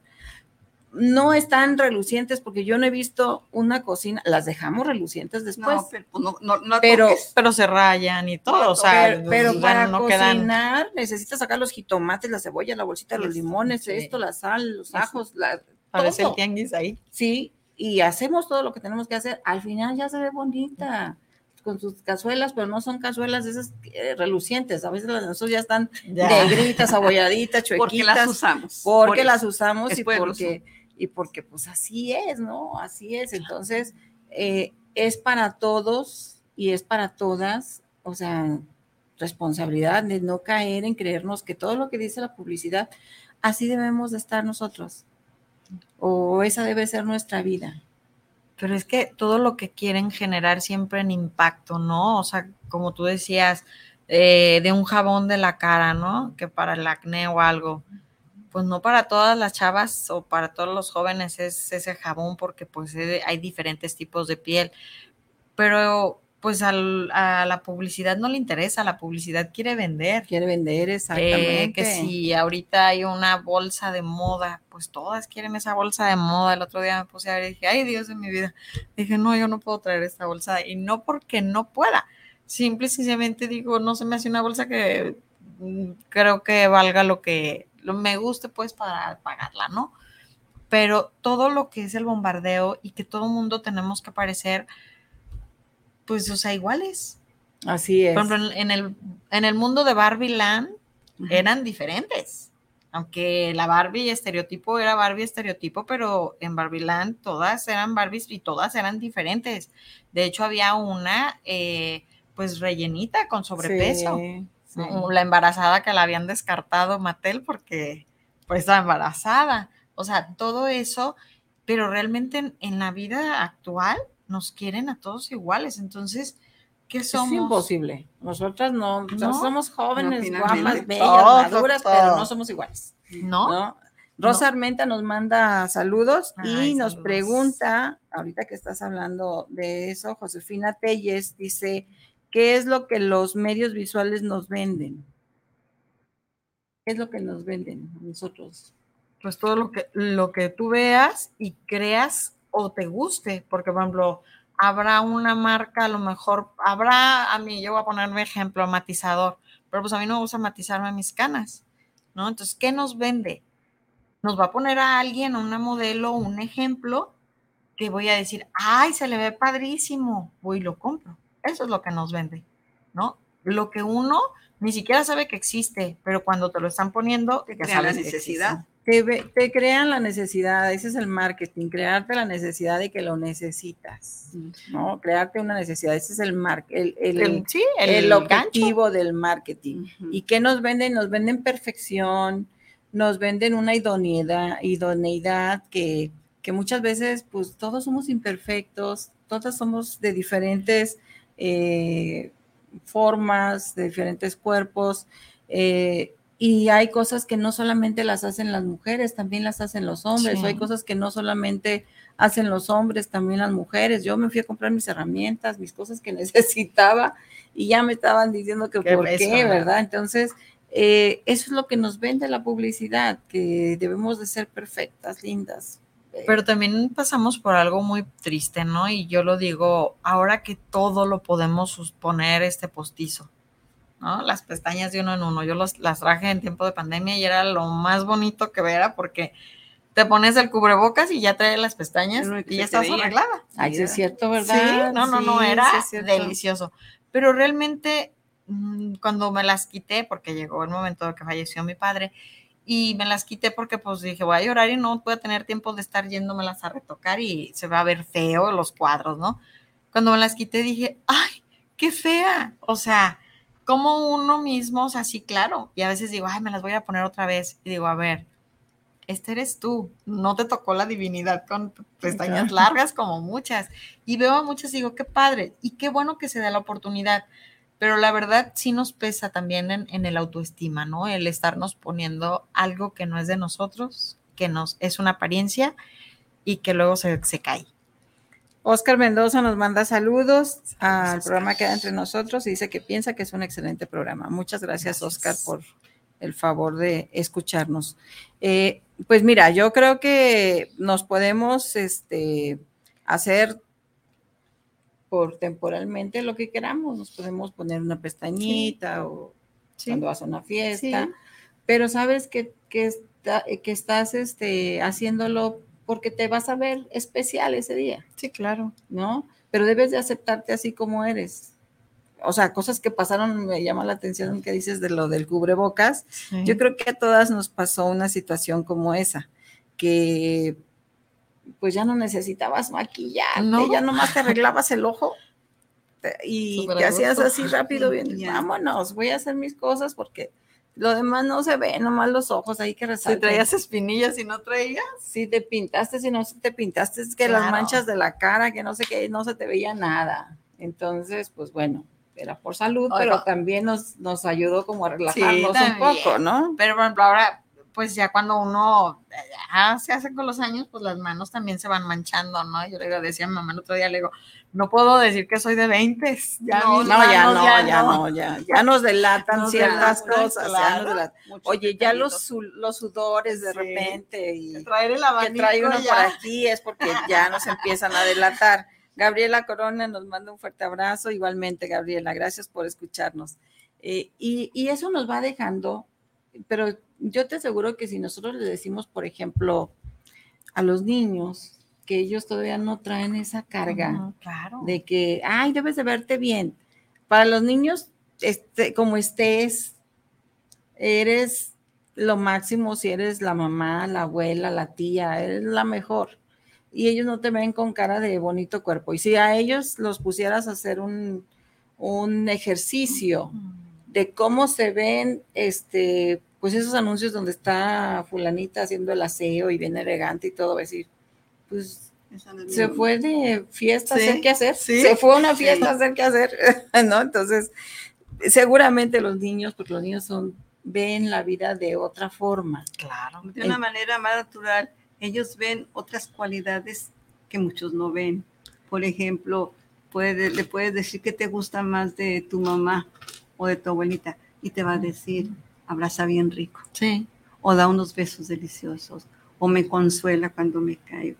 no están relucientes porque yo no he visto una cocina, las dejamos relucientes después. No, pero, pues, pero, pero, se rayan y todo, o sea, pero, para cocinar necesitas sacar los jitomates, la cebolla, la bolsita, los limones, esto, la sal, los ajos, la, Parece el tianguis ahí. Sí, y hacemos todo lo que tenemos que hacer. Al final ya se ve bonita con sus cazuelas, pero no son cazuelas esas eh, relucientes. A veces las nosotros ya están negritas, abolladitas, chuequitas. Porque las usamos. Porque las usamos y porque, y porque pues así es, ¿no? Así es. Entonces, eh, es para todos y es para todas, o sea, responsabilidad de no caer en creernos que todo lo que dice la publicidad, así debemos de estar nosotros o esa debe ser nuestra vida. Pero es que todo lo que quieren generar siempre en impacto, ¿no? O sea, como tú decías, eh, de un jabón de la cara, ¿no? Que para el acné o algo. Pues no para todas las chavas o para todos los jóvenes es ese jabón porque pues eh, hay diferentes tipos de piel. Pero pues a la publicidad no le interesa, la publicidad quiere vender. Quiere vender, exactamente. Eh, que si ahorita hay una bolsa de moda, pues todas quieren esa bolsa de moda. El otro día me puse a ver y dije, ay Dios de mi vida. Dije, no, yo no puedo traer esta bolsa. Y no porque no pueda, simple y sencillamente digo, no se me hace una bolsa que mm, creo que valga lo que lo, me guste pues para pagarla, ¿no? Pero todo lo que es el bombardeo y que todo mundo tenemos que parecer pues, o sea, iguales. Así es. Por ejemplo, en el, en el mundo de Barbie Land eran diferentes. Aunque la Barbie estereotipo era Barbie estereotipo, pero en Barbie Land todas eran Barbies y todas eran diferentes. De hecho, había una, eh, pues, rellenita con sobrepeso. La embarazada que la habían descartado Mattel porque, pues, estaba embarazada. O sea, todo eso, pero realmente en la vida actual, nos quieren a todos iguales. Entonces, ¿qué somos? Es imposible. Nosotras no, somos jóvenes, guapas, bellas, maduras, pero no somos iguales. ¿No? Rosa Armenta nos manda saludos y nos pregunta, ahorita que estás hablando de eso, Josefina Telles dice, ¿qué es lo que los medios visuales nos venden? ¿Qué es lo que nos venden nosotros? Pues todo lo que, lo que tú veas y creas o te guste, porque por ejemplo, habrá una marca, a lo mejor, habrá, a mí, yo voy a ponerme ejemplo, matizador, pero pues a mí no me gusta matizarme mis canas, ¿no? Entonces, ¿qué nos vende? Nos va a poner a alguien, una modelo, un ejemplo, que voy a decir, ay, se le ve padrísimo, voy y lo compro. Eso es lo que nos vende, ¿no? Lo que uno ni siquiera sabe que existe, pero cuando te lo están poniendo, te crea la necesidad te, crean la necesidad, ese es el marketing, crearte la necesidad de que lo necesitas, ¿no? Crearte una necesidad, ese es el, el, el, el, objetivo del marketing. ¿Y qué nos venden? Nos venden perfección, nos venden una idoneidad, idoneidad que, que muchas veces, pues todos somos imperfectos, todas somos de diferentes eh, formas, de diferentes cuerpos. Eh, y hay cosas que no solamente las hacen las mujeres, también las hacen los hombres. Sí. Hay cosas que no solamente hacen los hombres, también las mujeres. Yo me fui a comprar mis herramientas, mis cosas que necesitaba y ya me estaban diciendo que Qué por beso, qué. ¿verdad? Entonces, eh, eso es lo que nos vende la publicidad, que debemos de ser perfectas, lindas. Pero también pasamos por algo muy triste, ¿no? Y yo lo digo, ahora que todo lo podemos poner este postizo, ¿no? Las pestañas de uno en uno. Yo los, las traje en tiempo de pandemia y era lo más bonito que ver, porque te pones el cubrebocas y ya trae las pestañas No, y ya estás arreglada. Ay, sí es cierto, Sí, ¿verdad? no, no, no, Sí, era sí delicioso. Pero realmente, mm, cuando me las quité, porque llegó el momento de que falleció mi padre, y me las quité porque pues dije, voy a llorar y no voy a tener tiempo de estar yéndomelas a retocar y se va a ver feo los cuadros, ¿no? Cuando me las quité dije, ay, qué fea. O sea, como uno mismo, o sea, sí, claro. Y a veces digo, ay, me las voy a poner otra vez. Y digo, a ver, este eres tú, no te tocó la divinidad con pestañas largas como muchas. Y veo a muchas y digo, qué padre, y qué bueno que se da la oportunidad. Pero la verdad sí nos pesa también en, en el autoestima, ¿no? El estarnos poniendo algo que no es de nosotros, que nos es una apariencia y que luego se, se cae. Oscar Mendoza nos manda saludos al programa Queda Entre Nosotros y dice que piensa que es un excelente programa. Muchas gracias, Gracias. Oscar, por el favor de escucharnos. Eh, pues mira, yo creo que nos podemos este, hacer por temporalmente lo que queramos. Nos podemos poner una pestañita o cuando vas a una fiesta, Sí. pero sabes que, que, está- que estás este, haciéndolo porque te vas a ver especial ese día. Sí, claro. ¿no? Pero debes de aceptarte así como eres. O sea, cosas que pasaron, me llama la atención que dices de lo del cubrebocas. Yo creo que a todas nos pasó una situación como esa, que pues ya no necesitabas maquillarte, No. ya nomás te arreglabas el ojo y te hacías gusto. así rápido, bien, vámonos, voy a hacer mis cosas porque lo demás no se ve, nomás los ojos ahí que Si resaltan. traías espinillas y no traías. Si te pintaste, si no se te pintaste, es que las manchas de la cara, que no sé qué, no se te veía nada. Entonces, pues bueno, era por salud, Oiga. pero también nos, nos ayudó como a relajarnos un poco, ¿no? Pero por ejemplo, ahora, pues ya cuando uno ya se hace con los años, pues las manos también se van manchando, ¿no? Yo le decía a mi mamá el otro día, le digo, no puedo decir que soy de 20. Ya no, ya no, ya no, ya, ya nos delatan Nos ciertas delatan, cosas. claro. delatan. Oye, ya los, los sudores de Sí. repente y Traer el que trae uno por aquí es porque ya nos empiezan a delatar. Gabriela Corona nos manda un fuerte abrazo. Igualmente, Gabriela, gracias por escucharnos. Eh, y, y eso nos va dejando, pero yo te aseguro que si nosotros le decimos, por ejemplo, a los niños que ellos todavía no traen esa carga claro. de que, ay, debes de verte bien. Para los niños, este, como estés, eres lo máximo si eres la mamá, la abuela, la tía, eres la mejor. Y ellos no te ven con cara de bonito cuerpo. Y si a ellos los pusieras a hacer un, un ejercicio de cómo se ven, este, pues esos anuncios donde está fulanita haciendo el aseo y bien elegante y todo, va a decir, pues se fue de fiesta a hacer qué hacer. sí. Se fue a una fiesta a hacer qué hacer, ¿no? Entonces, seguramente los niños, porque los niños son, ven la vida de otra forma. Claro. de una manera más natural, ellos ven otras cualidades que muchos no ven. Por ejemplo, puede, le puedes decir que te gusta más de tu mamá o de tu abuelita y te va a decir, abraza bien rico, Sí. o da unos besos deliciosos, o me consuela cuando me caigo.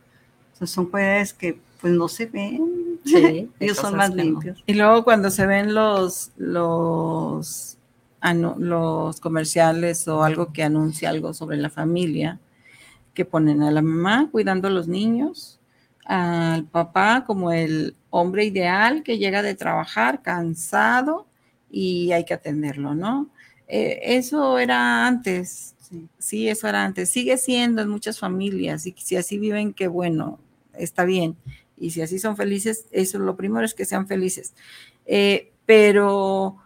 O sea, son cualidades que pues no se ven. Sí, ellos son más no. limpios. Y luego cuando se ven los, los, anu- los comerciales o algo que anuncia algo sobre la familia, que ponen a la mamá cuidando a los niños, al papá como el hombre ideal que llega de trabajar cansado y hay que atenderlo, ¿no? Eh, eso era antes, Sí. sí, eso era antes, sigue siendo en muchas familias y si así viven, qué bueno, está bien. Y si así son felices, eso lo primero es que sean felices. Eh, pero,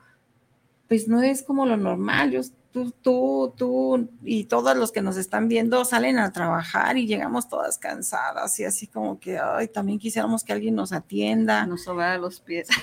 pues no es como lo normal. Yo tú, tú, tú y todos los que nos están viendo salen a trabajar y llegamos todas cansadas y así como que, ay, también quisiéramos que alguien nos atienda. Nos sobra los pies.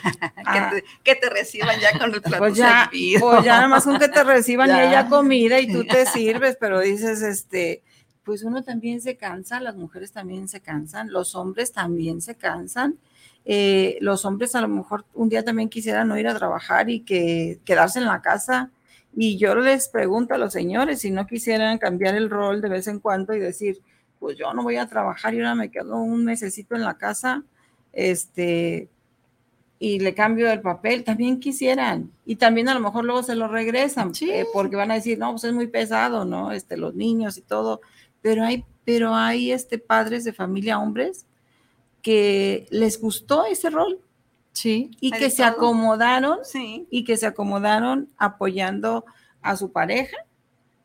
Ah. que, te, que, te, reciban ya con el plato pues ya. Pues ya nada más con que te reciban y ella comida y tú te sirves, pero dices, este, pues uno también se cansa, las mujeres también se cansan, los hombres también se cansan. Eh, los hombres a lo mejor un día también quisieran no ir a trabajar y que quedarse en la casa y yo les pregunto a los señores si no quisieran cambiar el rol de vez en cuando y decir, pues yo no voy a trabajar y ahora me quedo un mesecito en la casa, este, y le cambio el papel, también quisieran. Y también a lo mejor luego se lo regresan, Sí. eh, porque van a decir, no, pues es muy pesado, ¿no? Este, los niños y todo. Pero hay, pero hay este, padres de familia, hombres, que les gustó ese rol Sí. y que se todo. acomodaron Sí. y que se acomodaron apoyando a su pareja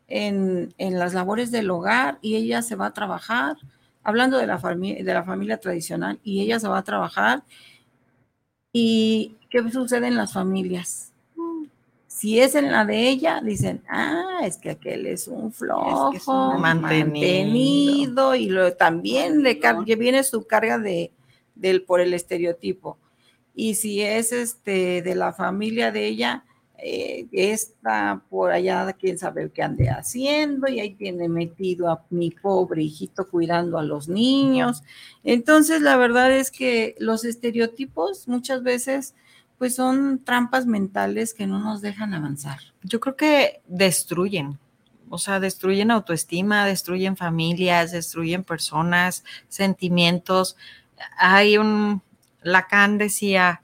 en, en las labores del hogar y ella se va a trabajar, hablando de la, fami- de la familia tradicional, y ella se va a trabajar. ¿Y qué sucede en las familias? Si es en la de ella, dicen, ah, es que aquel es un flojo, Es que es un mantenido. mantenido, y lo, también le viene su carga de, del, por el estereotipo. Y si es este de la familia de ella, eh, está por allá, quién sabe qué ande haciendo, y ahí tiene metido a mi pobre hijito cuidando a los niños. Entonces, la verdad es que los estereotipos muchas veces pues son trampas mentales que no nos dejan avanzar. Yo creo que destruyen, o sea, destruyen autoestima, destruyen familias, destruyen personas, sentimientos. Hay un, Lacan decía,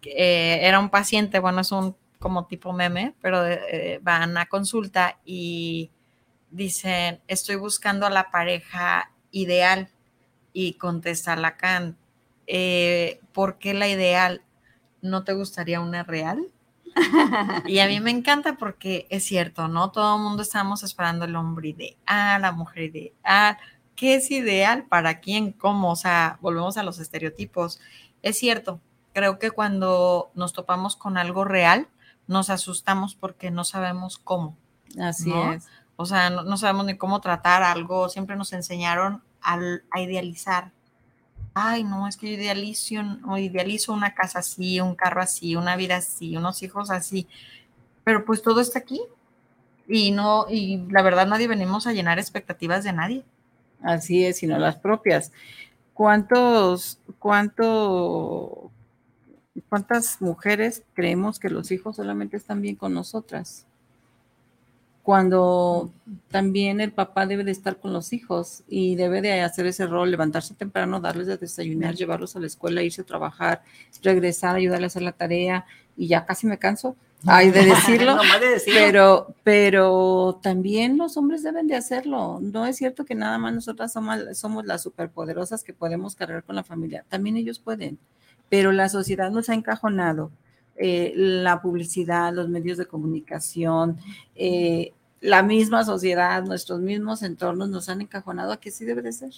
que, eh, era un paciente, bueno, es un como tipo meme, pero eh, van a consulta y dicen, estoy buscando a la pareja ideal. Y contesta Lacan, eh, ¿por qué la ideal? ¿No te gustaría una real? Y a mí me encanta porque es cierto, ¿no? Todo el mundo estamos esperando el hombre ideal, la mujer ideal. ¿Qué es ideal para quién? ¿Cómo? O sea, volvemos a los estereotipos. Es cierto, creo que cuando nos topamos con algo real, nos asustamos porque no sabemos cómo. Así ¿no? es. O sea, no, no sabemos ni cómo tratar algo. Siempre nos enseñaron al- a idealizar. Ay, no, es que yo idealizo, idealizo una casa así, un carro así, una vida así, unos hijos así. Pero pues todo está aquí. Y no, y la verdad nadie venimos a llenar expectativas de nadie. Así es, sino las propias. ¿Cuántos, cuánto, cuántas mujeres creemos que los hijos solamente están bien con nosotras? Cuando también el papá debe de estar con los hijos y debe de hacer ese rol, levantarse temprano, darles de desayunar, llevarlos a la escuela, irse a trabajar, regresar, ayudarles a hacer la tarea y ya casi me canso, ay, de decirlo. Nomás de decirlo. Pero, pero también los hombres deben de hacerlo. No es cierto que nada más nosotras somos, somos las superpoderosas que podemos cargar con la familia. También ellos pueden. Pero la sociedad nos ha encajonado. eh, la publicidad, los medios de comunicación, eh, la misma sociedad, nuestros mismos entornos nos han encajonado a que sí debe de ser.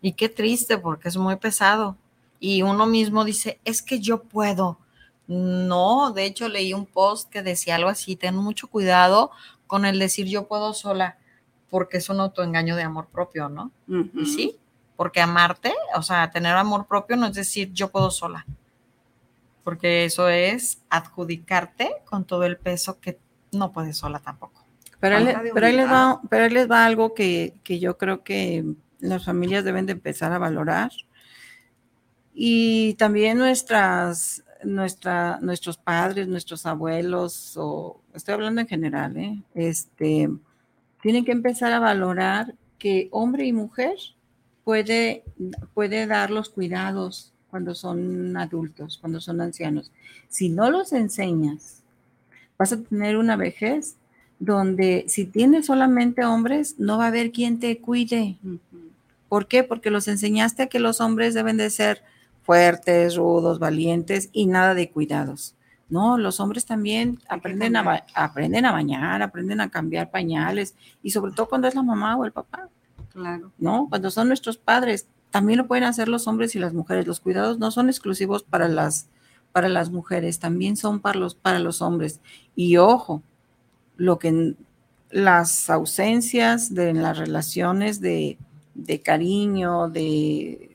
Y qué triste porque es muy pesado. Y uno mismo dice, es que yo puedo. No, de hecho leí un post que decía algo así, ten mucho cuidado con el decir yo puedo sola, porque es un autoengaño de amor propio, ¿no? Y sí, porque amarte, o sea, tener amor propio no es decir yo puedo sola, porque eso es adjudicarte con todo el peso que no puedes sola tampoco. Pero de pero ahí les va, pero ahí les va algo que, que yo creo que las familias deben de empezar a valorar. Y también nuestras, nuestra, nuestros padres, nuestros abuelos, o estoy hablando en general, ¿eh? este, tienen que empezar a valorar que hombre y mujer puede, puede dar los cuidados cuando son adultos, cuando son ancianos. Si no los enseñas, vas a tener una vejez donde si tienes solamente hombres, no va a haber quien te cuide. ¿Por qué? Porque los enseñaste a que los hombres deben de ser fuertes, rudos, valientes y nada de cuidados. No, los hombres también aprenden a, aprenden a bañar, aprenden a cambiar pañales y sobre todo cuando es la mamá o el papá, Claro. ¿no? Cuando son nuestros padres, también lo pueden hacer los hombres y las mujeres. Los cuidados no son exclusivos para las, para las mujeres, también son para los, para los hombres. Y ojo, lo que las ausencias de las relaciones de, de cariño, de,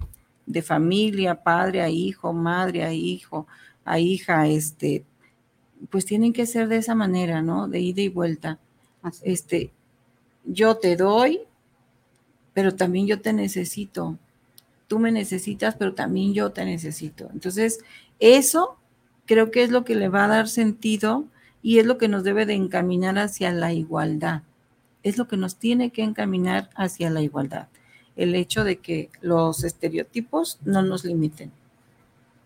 de, familia, padre a hijo, madre a hijo, a hija, este, pues tienen que ser de esa manera, ¿no? De ida y vuelta. Este, yo te doy, pero también yo te necesito. Tú me necesitas, pero también yo te necesito. Entonces, eso creo que es lo que le va a dar sentido y es lo que nos debe de encaminar hacia la igualdad. Es lo que nos tiene que encaminar hacia la igualdad. El hecho de que los estereotipos no nos limiten.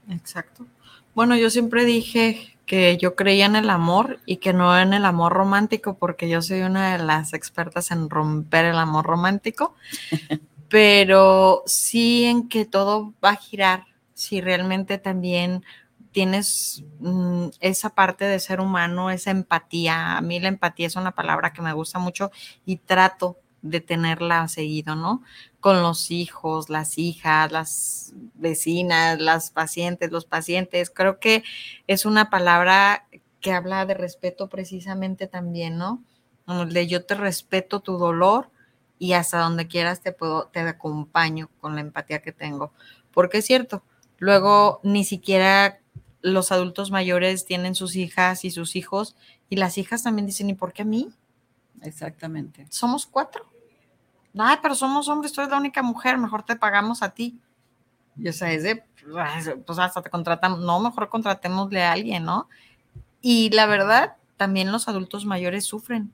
Exacto. Bueno, yo siempre dije que yo creía en el amor y que no en el amor romántico, porque yo soy una de las expertas en romper el amor romántico, pero sí en que todo va a girar si realmente también tienes mm, esa parte de ser humano, esa empatía. A mí la empatía es una palabra que me gusta mucho y trato de tenerla seguido, ¿no? Con los hijos, las hijas, las vecinas, las pacientes, los pacientes. Creo que es una palabra que habla de respeto precisamente también, ¿no? De yo te respeto tu dolor y hasta donde quieras te puedo, te acompaño con la empatía que tengo. Porque es cierto, luego ni siquiera los adultos mayores tienen sus hijas y sus hijos y las hijas también dicen, ¿y por qué a mí? Exactamente. Somos cuatro. Ay, pero somos hombres, tú eres la única mujer, mejor te pagamos a ti. Y o sea, es de, pues hasta te contratamos, no, mejor contratémosle a alguien, ¿no? Y la verdad, también los adultos mayores sufren.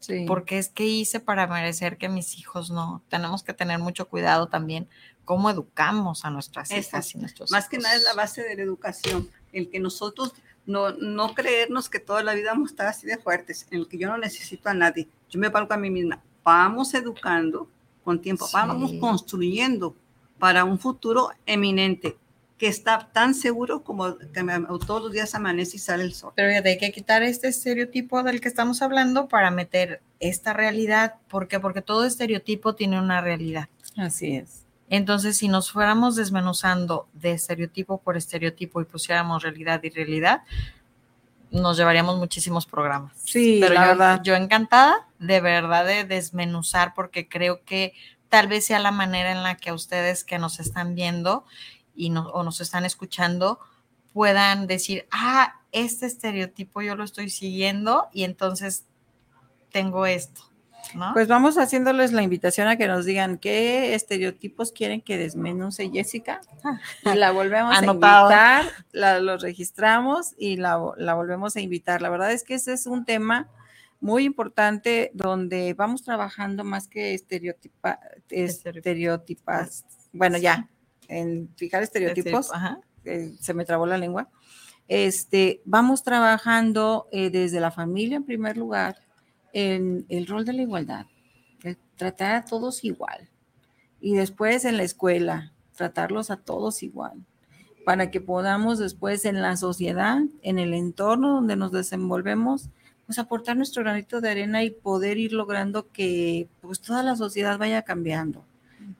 Sí. Porque es que hice para merecer que mis hijos no. Tenemos que tener mucho cuidado también cómo educamos a nuestras hijas y nuestros Más que nada es la base de la educación, el que nosotros no, no creernos que toda la vida vamos a estar así de fuertes, en el que yo no necesito a nadie, yo me valgo a mí misma. Vamos educando con tiempo, vamos construyendo para un futuro eminente que está tan seguro como que todos los días amanece y sale el sol. Pero hay que quitar este estereotipo del que estamos hablando para meter esta realidad. ¿Por qué? Porque todo estereotipo tiene una realidad. Así es. Entonces, si nos fuéramos desmenuzando de estereotipo por estereotipo y pusiéramos realidad y realidad, nos llevaríamos muchísimos programas. Sí, pero la yo, verdad. yo encantada de verdad de desmenuzar porque creo que tal vez sea la manera en la que ustedes que nos están viendo y no, o nos están escuchando puedan decir, ah, este estereotipo yo lo estoy siguiendo y entonces tengo esto. ¿No? Pues vamos haciéndoles la invitación a que nos digan qué estereotipos quieren que desmenuce Jessica. Y la volvemos Anotado. a invitar, la, lo registramos y la, la volvemos a invitar. La verdad es que ese es un tema muy importante donde vamos trabajando más que estereotipa, estereotipas. Bueno, ya, en fijar estereotipos, Ajá. eh, se me trabó la lengua. Este, vamos trabajando eh, desde la familia en primer lugar, en el rol de la igualdad, tratar a todos igual. Y después en la escuela, tratarlos a todos igual, para que podamos después en la sociedad, en el entorno donde nos desenvolvemos, pues aportar nuestro granito de arena y poder ir logrando que pues toda la sociedad vaya cambiando.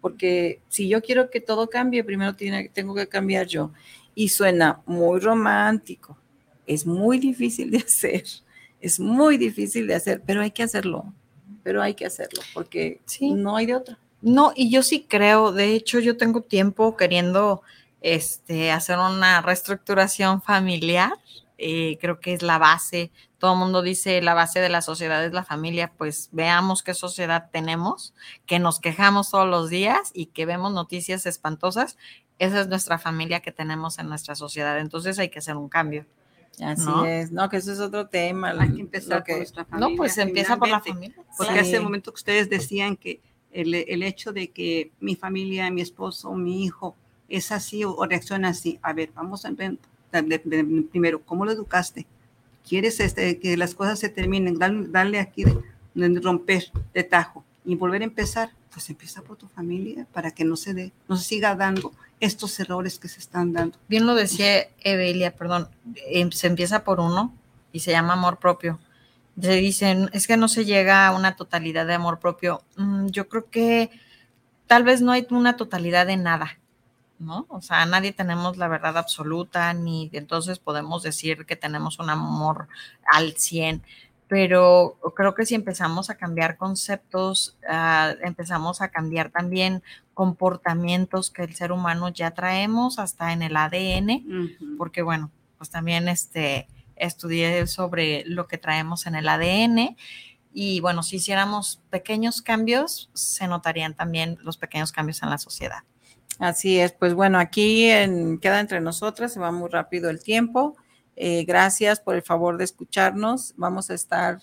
Porque si yo quiero que todo cambie, primero tiene, tengo que cambiar yo. Y suena muy romántico, es muy difícil de hacer es muy difícil de hacer, pero hay que hacerlo, pero hay que hacerlo, porque Sí. no hay de otra. No, y yo sí creo, de hecho yo tengo tiempo queriendo este, hacer una reestructuración familiar, eh, creo que es la base, todo el mundo dice la base de la sociedad es la familia, pues veamos qué sociedad tenemos, que nos quejamos todos los días y que vemos noticias espantosas, esa es nuestra familia que tenemos en nuestra sociedad, entonces hay que hacer un cambio. Así ¿No? es, no, que eso es otro tema. Hay que empezar que- por nuestra familia. No, pues empieza por la familia. Porque Sí. hace un momento que ustedes decían que el, el hecho de que mi familia, mi esposo, mi hijo es así o, o reacciona así. A ver, vamos a ver, primero, ¿cómo lo educaste? ¿Quieres este, que las cosas se terminen? Darle, darle aquí, de, de romper de tajo y volver a empezar. Pues empieza por tu familia para que no se dé, no se siga dando estos errores que se están dando. Bien lo decía Evelia, perdón, em- se empieza por uno y se llama amor propio. Se dicen, es que no se llega a una totalidad de amor propio. Mm, yo creo que tal vez no hay una totalidad de nada, ¿no? O sea, nadie tenemos la verdad absoluta, ni entonces podemos decir que tenemos un amor al 100, pero creo que si empezamos a cambiar conceptos, ah, empezamos a cambiar también comportamientos que el ser humano ya traemos hasta en el ADN, porque bueno, pues también este, estudié sobre lo que traemos en el ADN y bueno, si hiciéramos pequeños cambios, se notarían también los pequeños cambios en la sociedad. Así es, pues bueno, aquí en, queda entre nosotras, se va muy rápido el tiempo. Eh, gracias por el favor de escucharnos. Vamos a estar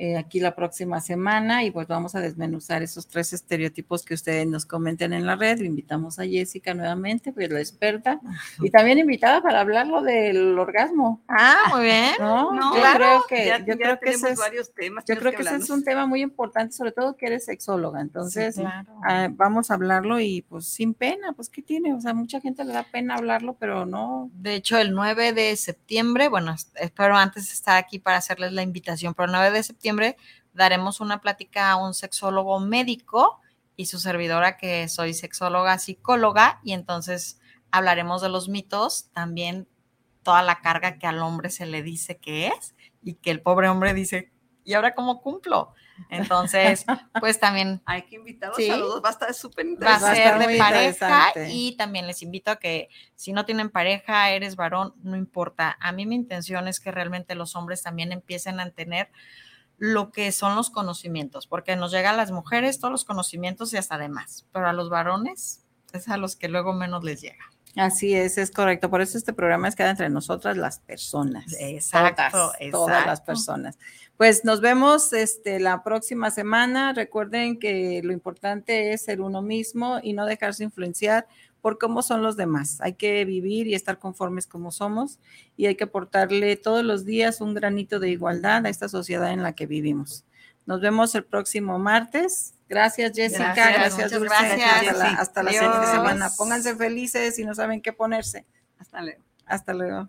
eh, aquí la próxima semana y pues vamos a desmenuzar esos tres estereotipos que ustedes nos comenten en la red. Invitamos a Jessica nuevamente, pues la experta, y también invitada para hablarlo del orgasmo. Ah, muy bien. ¿no? No, yo claro, creo que, ya, yo ya creo que ese es, varios temas. yo creo que ese es un tema muy importante, sobre todo que eres sexóloga. Entonces, Sí, claro. ah, vamos a hablarlo y pues sin pena, pues ¿qué tiene? O sea, mucha gente le da pena hablarlo, pero no. De hecho, el 9 de septiembre, bueno, es- espero antes estar aquí para hacerles la invitación, pero el 9 de septiembre daremos una plática a un sexólogo médico y su servidora que soy sexóloga psicóloga y entonces hablaremos de los mitos, también toda la carga que al hombre se le dice que es y que el pobre hombre dice, ¿y ahora cómo cumplo? Entonces, pues también Hay que invitarlos Sí. a los dos, va a estar súper va a interesante. Va a ser de pareja interesante. y también les invito a que si no tienen pareja, eres varón, no importa. A mí mi intención es que realmente los hombres también empiecen a tener lo que son los conocimientos, porque nos llegan a las mujeres todos los conocimientos y hasta demás, pero a los varones es a los que luego menos les llega. Así es, es correcto. Por eso este programa es queda entre nosotras las personas. Exacto, Todas, todas las personas. Pues nos vemos este, la próxima semana. Recuerden que lo importante es ser uno mismo y no dejarse influenciar por cómo son los demás. Hay que vivir y estar conformes como somos y hay que aportarle todos los días un granito de igualdad a esta sociedad en la que vivimos. Nos vemos el próximo martes. Gracias, Jessica. Gracias, Gracias, Dulce. gracias, Hasta la, Jessy. hasta la siguiente semana. Pónganse felices y no saben qué ponerse. Hasta luego. Hasta luego.